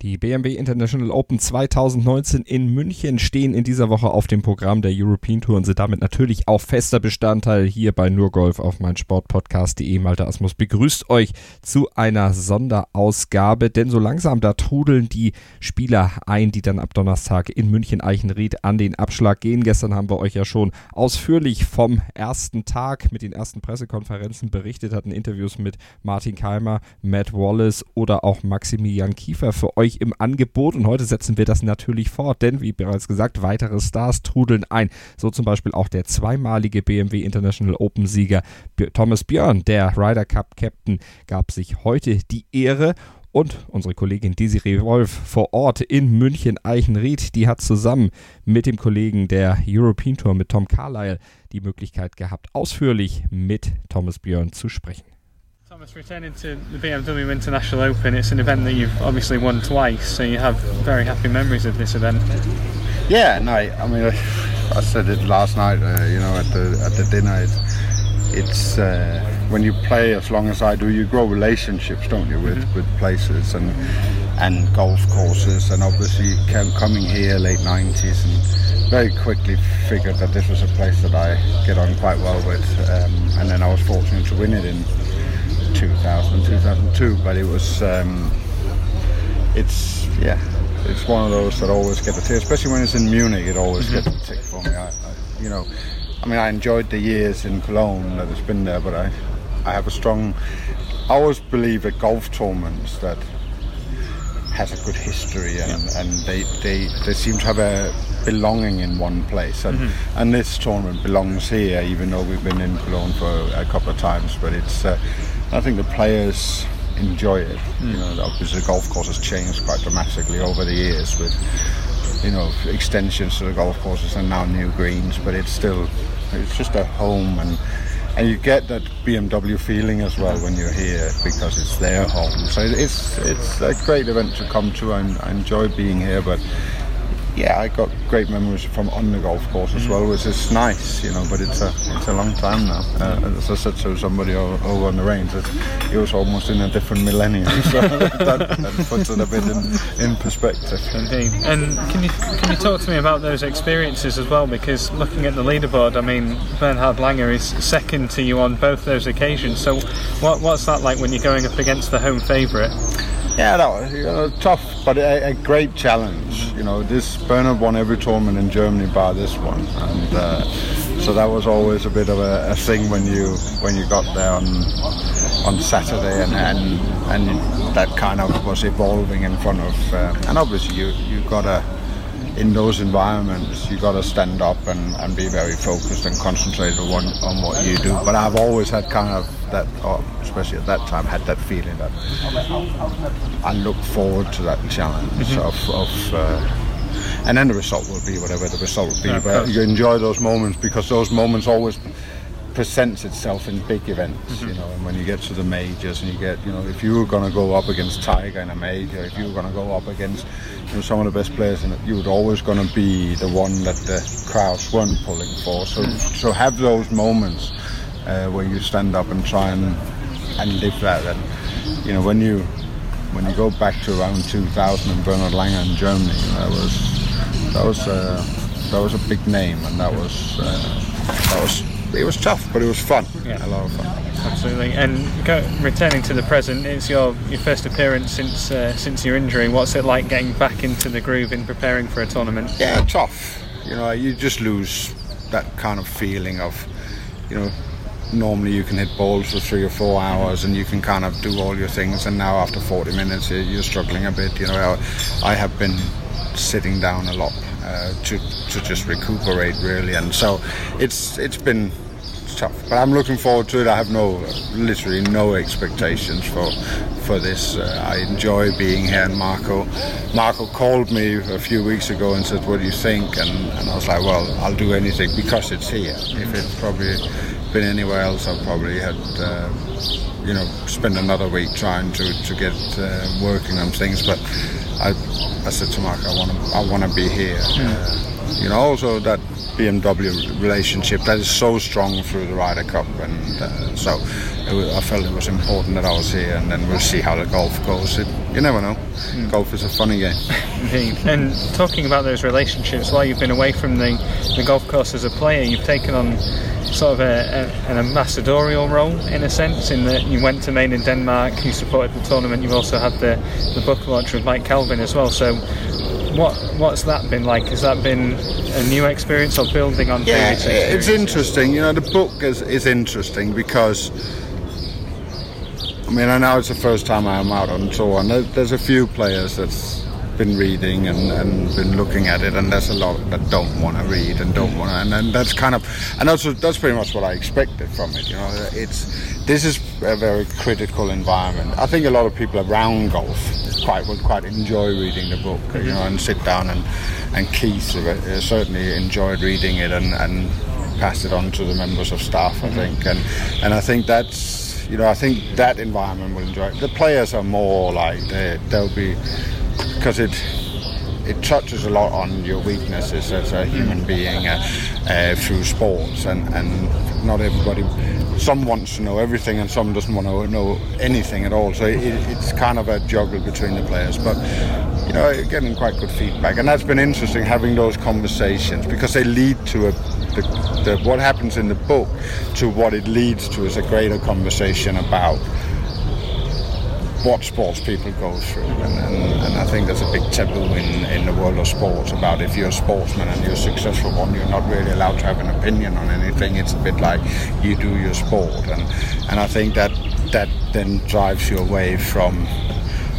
Die BMW International Open 2019 in München stehen in dieser Woche auf dem Programm der European Tour und sind damit natürlich auch fester Bestandteil hier bei Nur Golf auf mein Sportpodcast.de. Malte Asmus begrüßt euch zu einer Sonderausgabe, denn so langsam da trudeln die Spieler ein, die dann ab Donnerstag in München Eichenried an den Abschlag gehen. Gestern haben wir euch ja schon ausführlich vom ersten Tag mit den ersten Pressekonferenzen berichtet, hatten Interviews mit Martin Keimer, Matt Wallace oder auch Maximilian Kiefer für euch euch im Angebot und heute setzen wir das natürlich fort, denn wie bereits gesagt, weitere Stars trudeln ein. So zum Beispiel auch der zweimalige BMW International Open Sieger Thomas Björn, der Ryder Cup Captain, gab sich heute die Ehre und unsere Kollegin Desiree Wolf vor Ort in München Eichenried, die hat zusammen mit dem Kollegen der European Tour mit Tom Carlyle die Möglichkeit gehabt, ausführlich mit Thomas Björn zu sprechen. Thomas, returning to the BMW International Open, it's an event that you've obviously won twice, so you have very happy memories of this event. Yeah, no, I mean, I said it last night, uh, you know, at the at the dinner. It's, it's uh, when you play as long as I do, you grow relationships, don't you, with, mm-hmm. with places and and golf courses, and obviously coming here late '90s and very quickly figured that this was a place that I get on quite well with, um, and then I was fortunate to win it in 2000, 2002, but it was, um, it's, yeah, it's one of those that always get the tick, especially when it's in Munich, it always mm-hmm. gets the tick for me. I, I, you know, I mean, I enjoyed the years in Cologne that it's been there, but I, I have a strong, I always believe at golf tournaments that has a good history and, yeah. and they, they, they seem to have a belonging in one place and, mm-hmm. and this tournament belongs here even though we've been in Cologne for a couple of times but it's uh, I think the players enjoy it. Mm. You know, obviously the golf course has changed quite dramatically over the years with you know extensions to the golf courses and now new greens, but it's still it's just a home and and you get that BMW feeling as well when you're here because it's their home. So it's it's a great event to come to. and I enjoy being here, but yeah, I got great memories from on the golf course as well, which is nice, you know. But it's a it's a long time now. Uh, as I said to somebody over on the range, it was almost in a different millennium. So that, that, puts it a bit in, in perspective. Indeed. And can you can you talk to me about those experiences as well? Because looking at the leaderboard, I mean, Bernhard Langer is second to you on both those occasions. So what what's that like when you're going up against the home favourite? Yeah, was you know, tough, but a, a, great challenge. You know, this Bernhard won every tournament in Germany bar this one, and uh, so that was always a bit of a, a, thing when you when you got there on on Saturday, and and, and that kind of was evolving in front of, uh, and obviously you you got a in those environments, you got to stand up and, and be very focused and concentrate on, on what you do. But I've always had kind of that, especially at that time, had that feeling that I look forward to that challenge mm-hmm. of, of uh, and then the result will be whatever the result will be. Yeah, but you enjoy those moments because those moments always presents itself in big events, mm-hmm. you know, and when you get to the majors and you get, you know, if you were going to go up against Tiger in a major, if you were going to go up against, you know, some of the best players it, you were always going to be the one that the crowds weren't pulling for. So, mm-hmm. so have those moments uh, where you stand up and try and and live that. And you know, when you when you go back to around 2000 and Bernhard Langer in Germany, that was that was uh, that was a big name, and that was uh, that was it was tough, but it was fun. Yeah. A lot of fun. Absolutely. And go, returning to the present, it's your your first appearance since uh, since your injury. What's it like getting back into the groove in preparing for a tournament? Yeah, tough. You know, you just lose that kind of feeling of, you know, normally you can hit balls for three or four hours and you can kind of do all your things and now after 40 minutes you're struggling a bit you know i have been sitting down a lot uh, to to just recuperate really, and so it's it's been tough. But I'm looking forward to it. I have no literally no expectations for for this. Uh, I enjoy being here, and Marco Marco called me a few weeks ago and said, "What do you think?" And, and I was like, "Well, I'll do anything because it's here. If it's probably been anywhere else, I probably had." Uh, you know, spend another week trying to, to get uh, working on things, but I, I said to Mark, I want to I want to be here. Uh, you know, also that BMW relationship that is so strong through the Ryder Cup, and uh, so was, I felt it was important that I was here, and then we'll see how the golf goes. It, you never know. Mm. Golf is a funny game. Indeed. And talking about those relationships, while you've been away from the, the golf course as a player, you've taken on sort of a, a, an ambassadorial role in a sense, in that you went to Made in Denmark, you supported the tournament, you've also had the, the book launch with Mike Calvin as well. So what what's that been like? Has that been a new experience or building on yeah, previous It's interesting. You know, the book is, is interesting because I mean, I know it's the first time I'm out on tour, and there's a few players that's been reading and, and been looking at it, and there's a lot that don't want to read and don't want to, and, and that's kind of, and that's that's pretty much what I expected from it. You know, it's this is a very critical environment. I think a lot of people around golf quite would quite enjoy reading the book, you know, and sit down and and Keith uh, certainly enjoyed reading it and and passed it on to the members of staff. I think, and and I think that's you know I think that environment will enjoy it. The players are more like they they'll be because it it touches a lot on your weaknesses as a human being uh, uh, through sports, and, and not everybody. Some wants to know everything, and some doesn't want to know anything at all. So it, it's kind of a juggle between the players, but you know, getting quite good feedback, and that's been interesting having those conversations because they lead to a the, the, what happens in the book to what it leads to is a greater conversation about what sports people go through. And, and, and, I think there's a big taboo in, in the world of sports about if you're a sportsman and you're a successful one, you're not really allowed to have an opinion on anything. It's a bit like you do your sport. And, and I think that that then drives you away from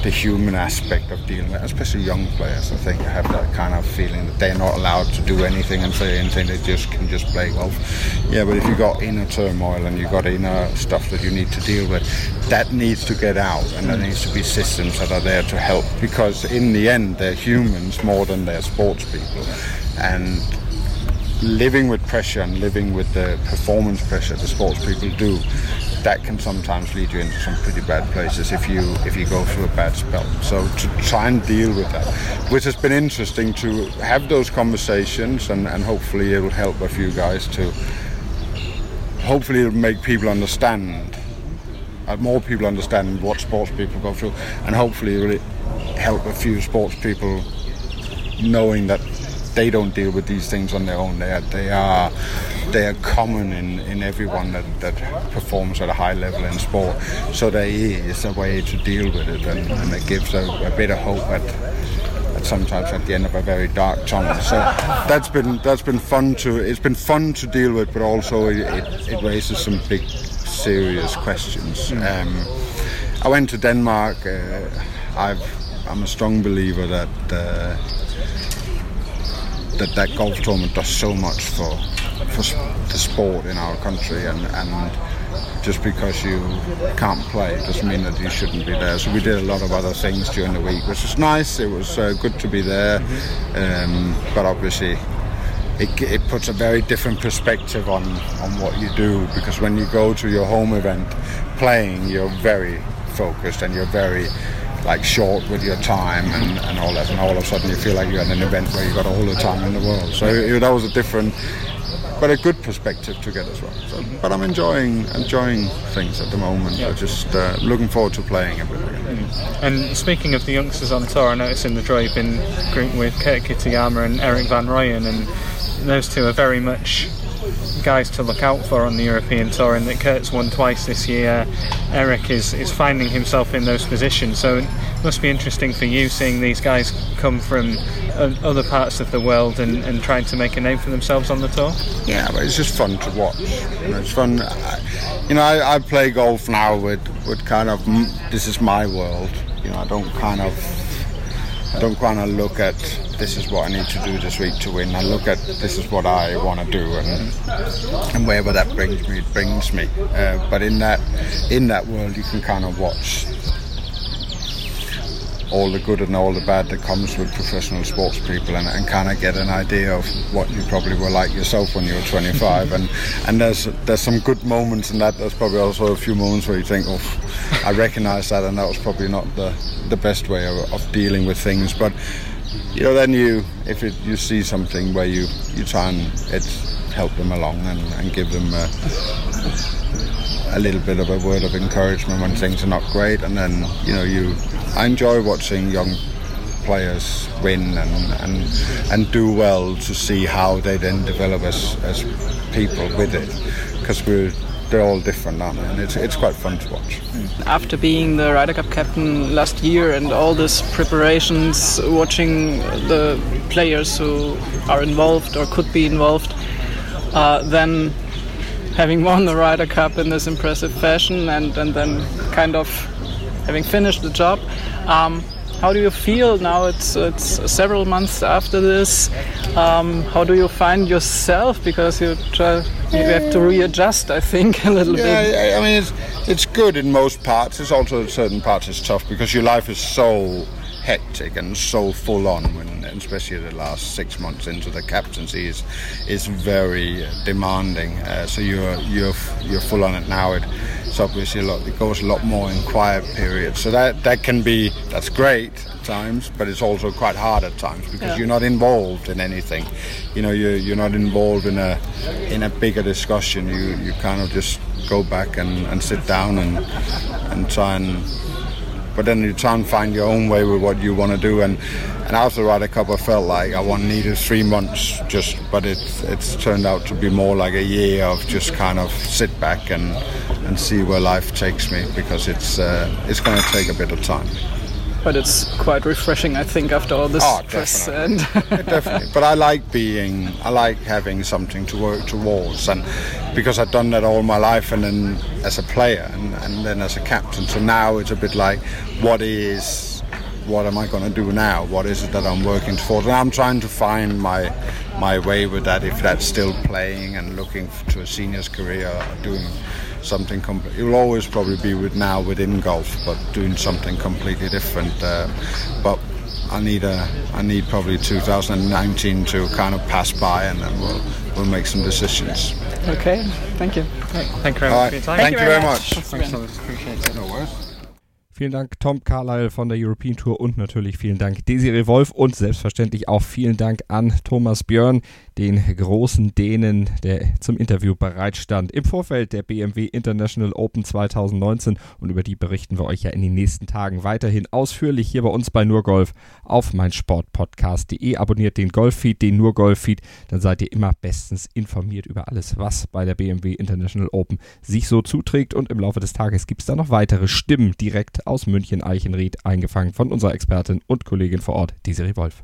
the human aspect of dealing with, especially young players. I think have that kind of feeling that they're not allowed to do anything and say anything. They just can just play golf. Yeah, but if you got inner turmoil and you got inner stuff that you need to deal with, that needs to get out, and there mm. needs to be systems that are there to help. Because in the end, they're humans more than they're sports people, and living with pressure and living with the performance pressure the sports people do that can sometimes lead you into some pretty bad places if you if you go through a bad spell. So to try and deal with that, which has been interesting to have those conversations, and, and hopefully it will help a few guys to. Hopefully, it'll make people understand, uh, more people understand what sports people go through, and hopefully, it will help a few sports people knowing that they don't deal with these things on their own. They are, they are, they are common in, in everyone that, that performs at a high level in sport. So there is a way to deal with it, and, and it gives a, a bit of hope at, at sometimes at the end of a very dark tunnel. So that's been that's been fun to it's been fun to deal with, but also it, it raises some big serious questions. Mm. Um, I went to Denmark. Uh, I've, I'm a strong believer that. Uh, that that golf tournament does so much for for the sport in our country, and and just because you can't play doesn't mean that you shouldn't be there. So we did a lot of other things during the week, which was nice. It was uh, good to be there, um, but obviously. It, it, puts a very different perspective on, on what you do because when you go to your home event playing, you're very focused and you're very like short with your time and, and all that, and all of a sudden you feel like you're at an event where you've got all the time in the world. So it, that was a different, but a good perspective to get as well. So, but I'm enjoying enjoying things at the moment. Yeah. I'm just uh, looking forward to playing everything. Mm. And speaking of the youngsters on tour, I noticed in the draw you've been grouped with Kurt Kitayama and Erik van Rooyen, and those two are very much guys to look out for on the European Tour, and that Kurt's won twice this year. Erik is, is finding himself in those positions, so it must be interesting for you seeing these guys come from other parts of the world and, and trying to make a name for themselves on the tour. Yeah, but it's just fun to watch. You know, it's fun. You know, I, I play golf now with, with kind of this is my world. You know, I don't kind of I don't kind of look at this is what I need to do this week to win. I look at this is what I want to do, and and wherever that brings me, it brings me. Uh, but in that in that world, you can kind of watch all the good and all the bad that comes with professional sports people and, and kind of get an idea of what you probably were like yourself when you were 25 and and there's there's some good moments in that there's probably also a few moments where you think oh I recognize that and that was probably not the the best way of, of dealing with things but you know, then you, if it, you see something where you, you try and help them along and, and give them a, a, little bit of a word of encouragement when things are not great. And then, you know, you, I enjoy watching young players win and, and, and do well to see how they then develop as, as people with it. Because we're they're all different, aren't they? And it's, it's quite fun to watch. After being the Ryder Cup captain last year and all these preparations, watching the players who are involved or could be involved, uh, then having won the Ryder Cup in this impressive fashion and, and then kind of having finished the job. Um, how do you feel now? It's it's several months after this. Um, how do you find yourself? Because you try, you have to readjust, I think, a little yeah, bit. Yeah, I mean, it's it's good in most parts. It's also certain parts it's tough because your life is so hectic and so full on when especially the last six months into the captaincy is is very demanding. Uh, so you're you're you're full on it now. It, it's obviously a lot it goes a lot more in quiet periods. So that that can be that's great at times but it's also quite hard at times because yeah. you're not involved in anything. You know you're, you're not involved in a in a bigger discussion. You you kind of just go back and, and sit down and and try and but then you try and find your own way with what you want to do. And, and after Ryder Cup, I felt like I want needed three months just, but it's it's turned out to be more like a year of just kind of sit back and and see where life takes me because it's uh, it's going to take a bit of time but it's quite refreshing, I think, after all this oh, stress. And definitely. But I like being, I like having something to work towards, and because I've done that all my life, and then as a player, and, and then as a captain. So now it's a bit like, what is, what am I going to do now? What is it that I'm working towards? And I'm trying to find my my way with that. If that's still playing and looking to a seniors career, doing something completely. It will always probably be with now within golf, but doing something completely different. Uh, but I need a, I need probably 2019 to kind of pass by, and then we'll we'll make some decisions. Okay, thank you. Thank you very much for your time. Thank, thank you very much. much. Thanks, Appreciate it. No worries. Vielen Dank Tom Carlyle von der European Tour und natürlich vielen Dank Desiree Wolf und selbstverständlich auch vielen Dank an Thomas Björn, den großen Dänen, der zum Interview bereitstand im Vorfeld der BMW International Open 2019 und über die berichten wir euch ja in den nächsten Tagen weiterhin ausführlich hier bei uns bei Nurgolf auf meinsportpodcast.de. Abonniert den Golffeed, den Nurgolf-Feed, dann seid ihr immer bestens informiert über alles, was bei der BMW International Open sich so zuträgt und im Laufe des Tages gibt es da noch weitere Stimmen direkt aus München-Eichenried, eingefangen von unserer Expertin und Kollegin vor Ort, Desiree Wolf.